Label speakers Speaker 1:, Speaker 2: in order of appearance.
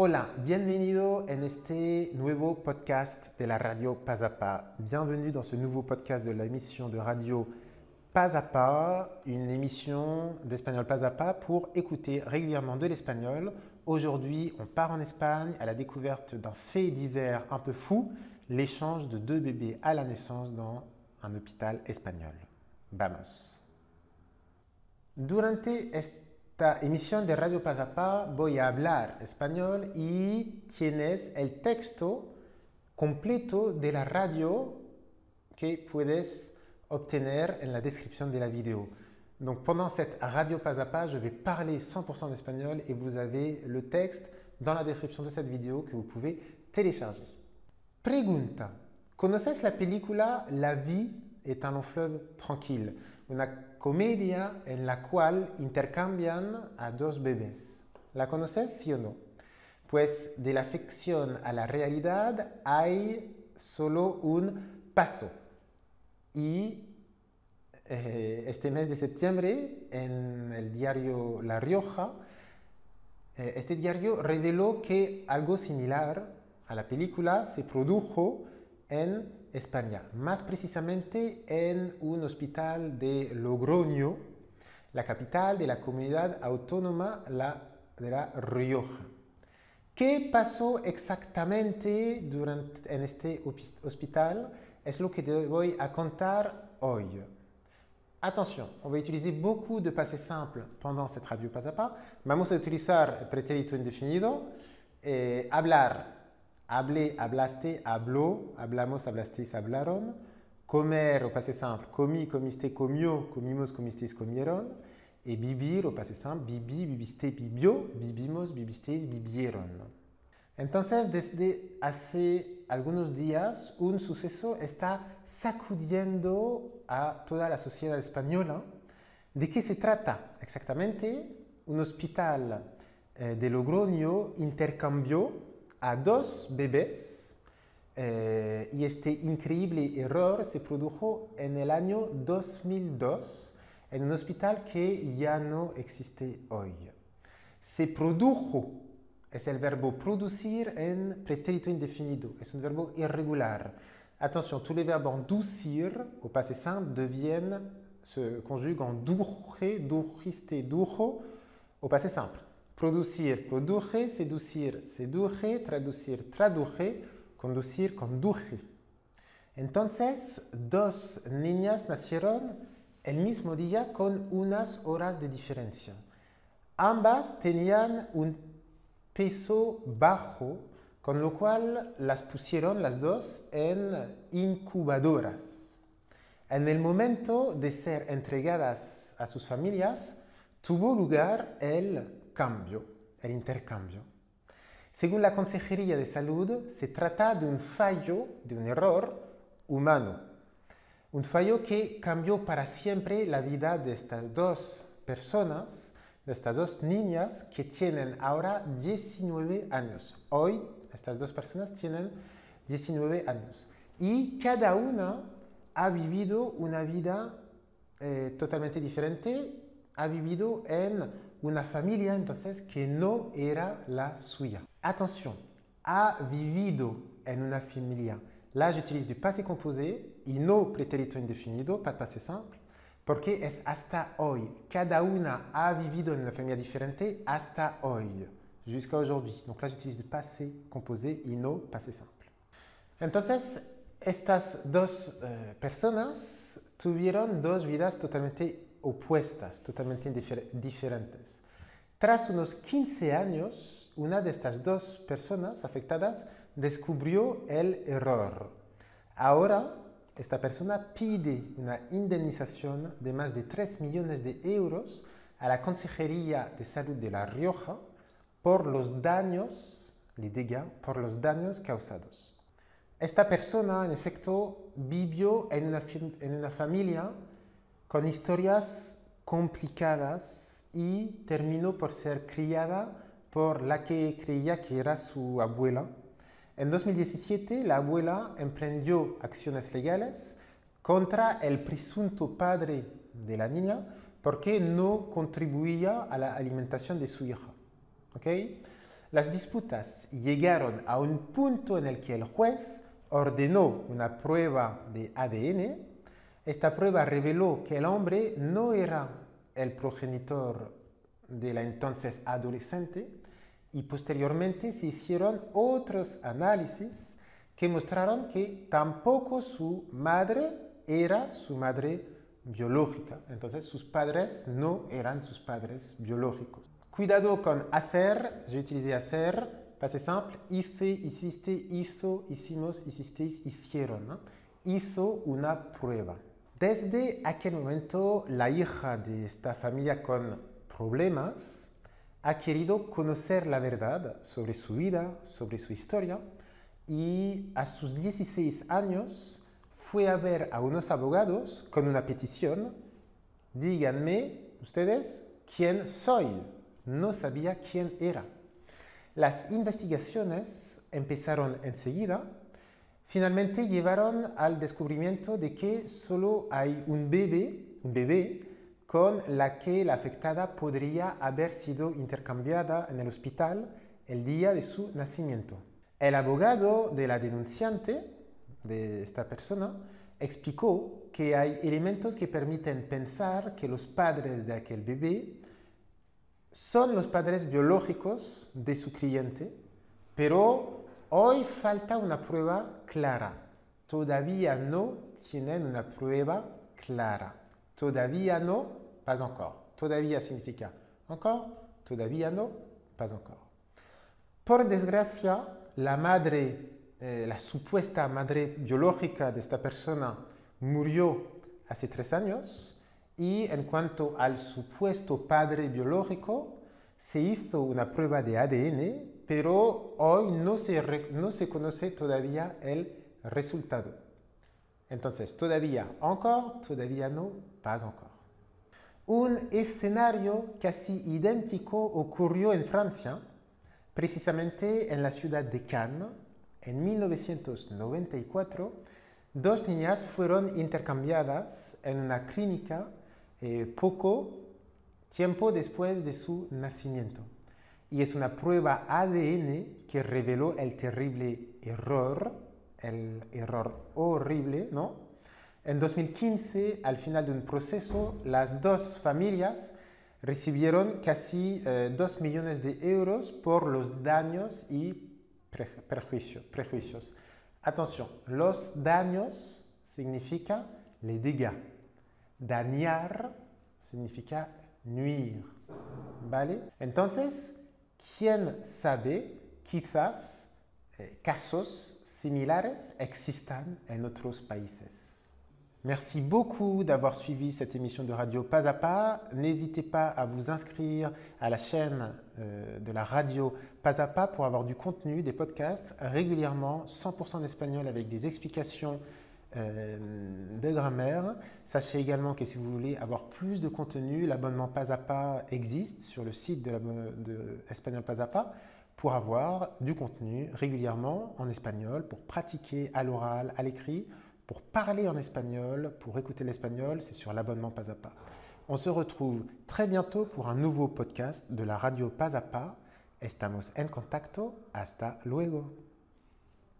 Speaker 1: Hola, bienvenido en este nuevo podcast de la radio Pas à Pas. Bienvenue dans ce nouveau podcast de l'émission de radio Pas à Pas, une émission d'espagnol Pas à Pas pour écouter régulièrement de l'espagnol. Aujourd'hui, on part en Espagne à la découverte d'un fait divers un peu fou, l'échange de deux bébés à la naissance dans un hôpital espagnol. Vamos. Durante esta emisión de Radio Pasapá voy a hablar español y tienes el texto completo de la radio que puedes obtener en la description de la vidéo. Donc pendant cette radio pas à pas, je vais parler 100% d'espagnol et vous avez le texte dans la description de cette vidéo que vous pouvez télécharger. Pregunta. ¿Conoces la película La vie est un long fleuve? Tranquille? Una comedia en la cual intercambian a dos bebés. ¿La conoces, sí o no? Pues de la ficción a la realidad hay solo un paso. Y eh, este mes de septiembre, en el diario La Rioja, eh, este diario reveló que algo similar a la película se produjo en España, más precisamente en un hospital de Logroño, la capital de la comunidad autónoma de La Rioja. ¿Qué pasó exactamente durante, en este hospital? Es lo que te voy a contar hoy. Attention, on va utiliser beaucoup de simples pendant cette radio pas à pas. Vamos a utilizar pretérito indefinido. Eh, hablar, Hablé, hablaste, habló, hablamos, hablasteis, hablaron. Comer au passé simple, comí, comiste, comió, comimos, comisteis, comieron. Et vivir au passé simple, bibi, bibiste, bibió, vivimos, vivisteis, vivieron. Entonces, desde hace algunos días, un suceso está sacudiendo a toda la sociedad española. ¿De qué se trata exactamente? Un hospital eh, de Logroño intercambió a dos bebés eh, y este increíble error se produjo en el año 2002 en un hospital que ya no existe hoy. Se produjo es el verbo producir en pretérito indefinido, es un verbo irregular. Attention, tous les verbes en doucir au passé simple deviennent, se conjuguent en duje, dujiste, dujo au passé simple. Producir, produje, seducir, seduje, traducir, traduje, conducir, conduje. Entonces, dos niñas nacieron el mismo día con unas horas de diferencia. Ambas tenían un peso bajo, con lo cual las pusieron las dos en incubadoras. En el momento de ser entregadas a sus familias, tuvo lugar el cambio, el intercambio. Según la Consejería de Salud, se trata de un fallo, de un error humano. Un fallo que cambió para siempre la vida de estas dos personas, de estas dos niñas que tienen ahora 19 años. Hoy estas dos personas tienen 19 años. Y cada una ha vivido una vida eh, totalmente diferente, ha vivido en una familia entonces que no era la suya. Attention, ha vivido en una familia. Là, j'utilise du passé composé y no pretérito indefinido, pas de passé simple, porque es hasta hoy. Cada una ha vivido en una familia diferente hasta hoy, jusqu'à aujourd'hui. Donc là, j'utilise du passé composé y no passé simple. Entonces, estas dos eh, personas tuvieron dos vidas totalmente opuestas, totalmente diferentes. Tras unos 15 años, una de estas dos personas afectadas descubrió el error. Ahora, esta persona pide una indemnización de más de 3 millones de euros a la Consejería de Salud de La Rioja por los daños, le diga, por los daños causados. Esta persona, en efecto, vivió en una, en una familia con historias complicadas y terminó por ser criada por la que creía que era su abuela. En 2017, la abuela emprendió acciones legales contra el presunto padre de la niña porque no contribuía a la alimentación de su hija. ¿Okay? Las disputas llegaron a un punto en el que el juez ordenó una prueba de ADN. Esta prueba reveló que el hombre no era el progenitor de la entonces adolescente y posteriormente se hicieron otros análisis que mostraron que tampoco su madre era su madre biológica. Entonces sus padres no eran sus padres biológicos. Cuidado con hacer, yo utilicé hacer, pase simple, hice, hiciste, hizo, hicimos, hicisteis, hicieron. Hizo una prueba. Desde aquel momento, la hija de esta familia con problemas ha querido conocer la verdad sobre su vida, sobre su historia, y a sus 16 años fue a ver a unos abogados con una petición, díganme ustedes quién soy. No sabía quién era. Las investigaciones empezaron enseguida. Finalmente llevaron al descubrimiento de que solo hay un bebé, un bebé con la que la afectada podría haber sido intercambiada en el hospital el día de su nacimiento. El abogado de la denunciante, de esta persona, explicó que hay elementos que permiten pensar que los padres de aquel bebé son los padres biológicos de su cliente, pero hoy falta una prueba clara. Todavía no tienen una prueba clara. Todavía no, pas encore. Todavía significa encore, todavía no, pas encore. Por desgracia, la madre, eh, la supuesta madre biológica de esta persona murió hace tres años y en cuanto al supuesto padre biológico, se hizo una prueba de ADN, pero hoy no se, no se conoce todavía el resultado. Entonces, todavía encore, todavía no, pas. Un escenario casi idéntico ocurrió en Francia, precisamente en la ciudad de Cannes, en 1994. Dos niñas fueron intercambiadas en una clínica eh, poco tiempo después de su nacimiento. Y es una prueba ADN que reveló el terrible error, el error horrible, ¿no? En 2015, al final de un proceso, las dos familias recibieron casi 2 eh, millones de euros por los daños y prejuicios. Atención, los daños significa les dégâts. Dañar significa nuire. ¿Vale? Entonces, ¿quién sabe? Quizás eh, casos similares existan en otros países? Merci beaucoup d'avoir suivi cette émission de radio Pas Pas. N'hésitez pas à vous inscrire à la chaîne euh, de la radio Pas à Pas pour avoir du contenu, des podcasts régulièrement, 100% d'espagnol avec des explications euh, de grammaire. Sachez également que si vous voulez avoir plus de contenu, l'abonnement Pas à Pas existe sur le site de, de Espagnol Pas à Pas pour avoir du contenu régulièrement en espagnol, pour pratiquer à l'oral, à l'écrit pour parler en espagnol, pour écouter l'espagnol, c'est sur l'abonnement Pas à Pas. On se retrouve très bientôt pour un nouveau podcast de la radio Pas à Pas. Estamos en contacto. Hasta luego.